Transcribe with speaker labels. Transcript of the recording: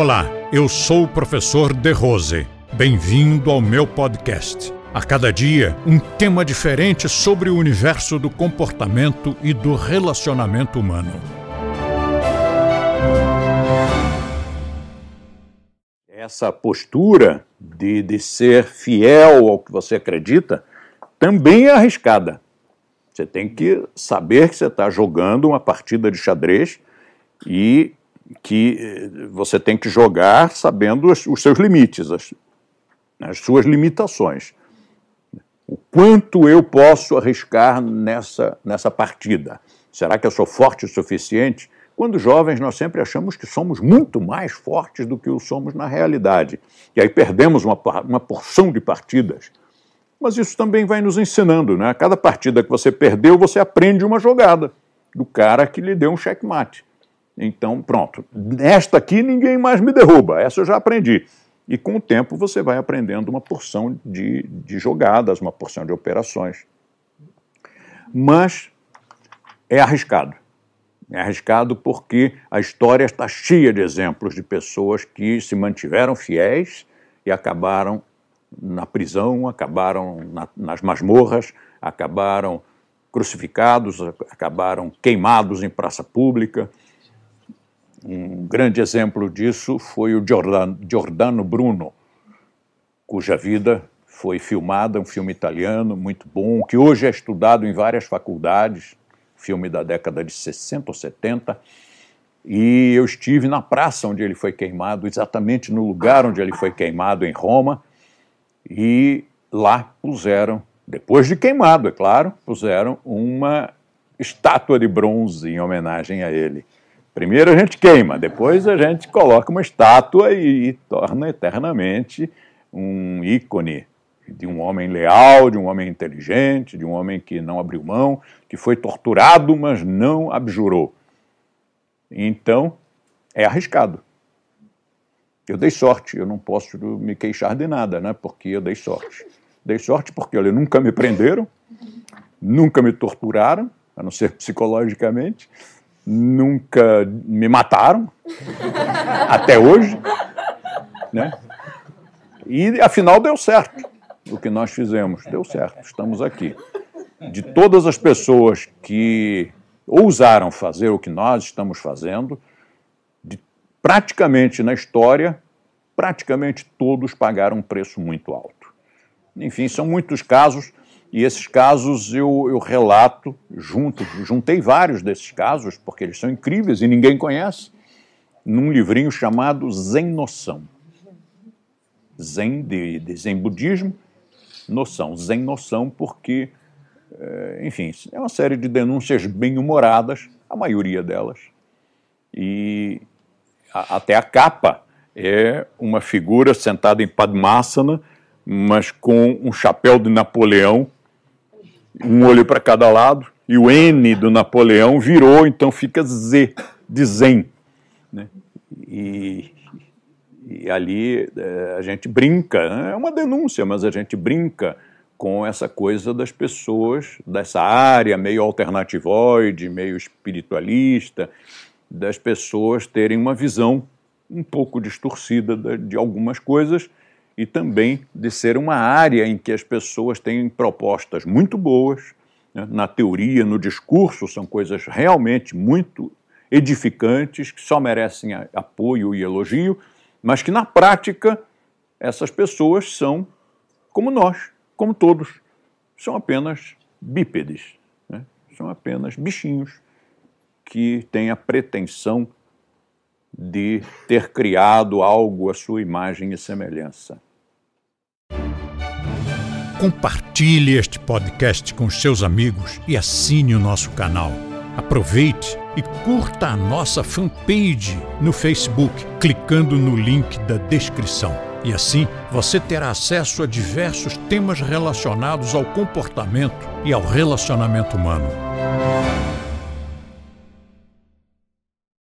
Speaker 1: Olá, eu sou o professor De Rose. Bem-vindo ao meu podcast. A cada dia, um tema diferente sobre o universo do comportamento e do relacionamento humano.
Speaker 2: Essa postura de, de ser fiel ao que você acredita também é arriscada. Você tem que saber que você está jogando uma partida de xadrez e que eh, você tem que jogar sabendo os, seus limites, as, as suas limitações. O quanto eu posso arriscar nessa, nessa partida? Será que eu sou forte o suficiente? Quando jovens, nós sempre achamos que somos muito mais fortes do que o somos na realidade. E aí perdemos uma, uma porção de partidas. Mas isso também vai nos ensinando, né? Cada partida que você perdeu, você aprende uma jogada do cara que lhe deu um checkmate. Então, pronto. Nesta aqui ninguém mais me derruba, essa eu já aprendi. E com o tempo você vai aprendendo uma porção de, de jogadas, uma porção de operações. Mas é arriscado. É arriscado porque a história está cheia de exemplos de pessoas que se mantiveram fiéis e acabaram na prisão, acabaram na, nas masmorras, acabaram crucificados, acabaram queimados em praça pública. Um grande exemplo disso foi o Giordano Bruno, cuja vida foi filmada, um filme italiano muito bom, que hoje é estudado em várias faculdades, filme da década de 60 ou 70. E eu estive na praça onde ele foi queimado, exatamente no lugar onde ele foi queimado, em Roma, e lá puseram, depois de queimado, é claro, puseram uma estátua de bronze em homenagem a ele. Primeiro a gente queima, depois a gente coloca uma estátua e, e torna eternamente um ícone de um homem leal, de um homem inteligente, de um homem que não abriu mão, que foi torturado, mas não abjurou. Então, é arriscado. Eu dei sorte, eu não posso me queixar de nada, né? Porque eu dei sorte. Dei sorte porque, olha, nunca me prenderam, nunca me torturaram, a não ser psicologicamente, nunca me mataram, até hoje, né? E afinal deu certo o que nós fizemos, deu certo, estamos aqui. De todas as pessoas que ousaram fazer o que nós estamos fazendo, de, praticamente na história, praticamente todos pagaram um preço muito alto. Enfim, são muitos casos e esses casos eu, eu relato junto, juntei vários desses casos, porque eles são incríveis e ninguém conhece, num livrinho chamado Zen Noção. Zen, de, de Zen Budismo, noção. Zen Noção, porque, é, enfim, é uma série de denúncias bem-humoradas, a maioria delas. E a, até a capa é uma figura sentada em Padmasana, mas com um chapéu de Napoleão um olho para cada lado, e o N do Napoleão virou, então fica Z, de Zen. Né? E, e ali é, a gente brinca, né? é uma denúncia, mas a gente brinca com essa coisa das pessoas dessa área meio alternativoide, meio espiritualista, das pessoas terem uma visão um pouco distorcida de algumas coisas e também de ser uma área em que as pessoas têm propostas muito boas, né? na teoria, no discurso, são coisas realmente muito edificantes, que só merecem apoio e elogio, mas que na prática essas pessoas são como nós, como todos, são apenas bípedes, né? são apenas bichinhos que têm a pretensão de ter criado algo à sua imagem e semelhança.
Speaker 1: Compartilhe este podcast com seus amigos e assine o nosso canal. Aproveite e curta a nossa fanpage no Facebook, clicando no link da descrição. E assim você terá acesso a diversos temas relacionados ao comportamento e ao relacionamento humano.